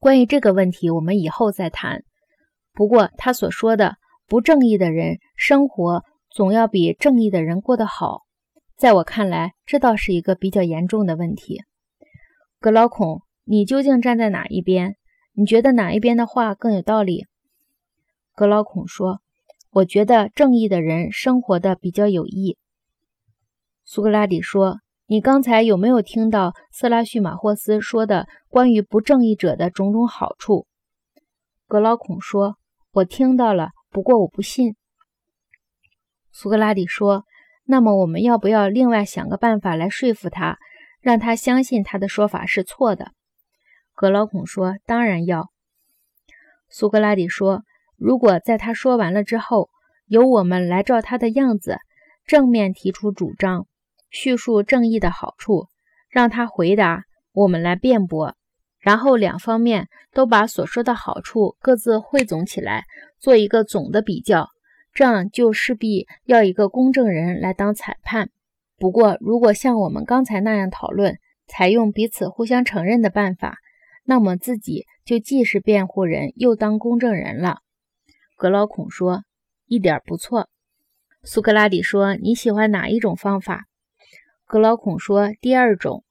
关于这个问题，我们以后再谈。不过他所说的不正义的人生活总要比正义的人过得好，在我看来，这倒是一个比较严重的问题。格老孔，你究竟站在哪一边？你觉得哪一边的话更有道理？格老孔说：“我觉得正义的人生活的比较有益。”苏格拉底说：“你刚才有没有听到色拉叙马霍斯说的关于不正义者的种种好处？”格老孔说：“我听到了，不过我不信。”苏格拉底说：“那么我们要不要另外想个办法来说服他？”让他相信他的说法是错的。格劳孔说：“当然要。”苏格拉底说：“如果在他说完了之后，由我们来照他的样子，正面提出主张，叙述正义的好处，让他回答，我们来辩驳，然后两方面都把所说的好处各自汇总起来，做一个总的比较，这样就势必要一个公证人来当裁判。”不过，如果像我们刚才那样讨论，采用彼此互相承认的办法，那么自己就既是辩护人，又当公证人了。格劳孔说：“一点不错。”苏格拉底说：“你喜欢哪一种方法？”格劳孔说：“第二种。”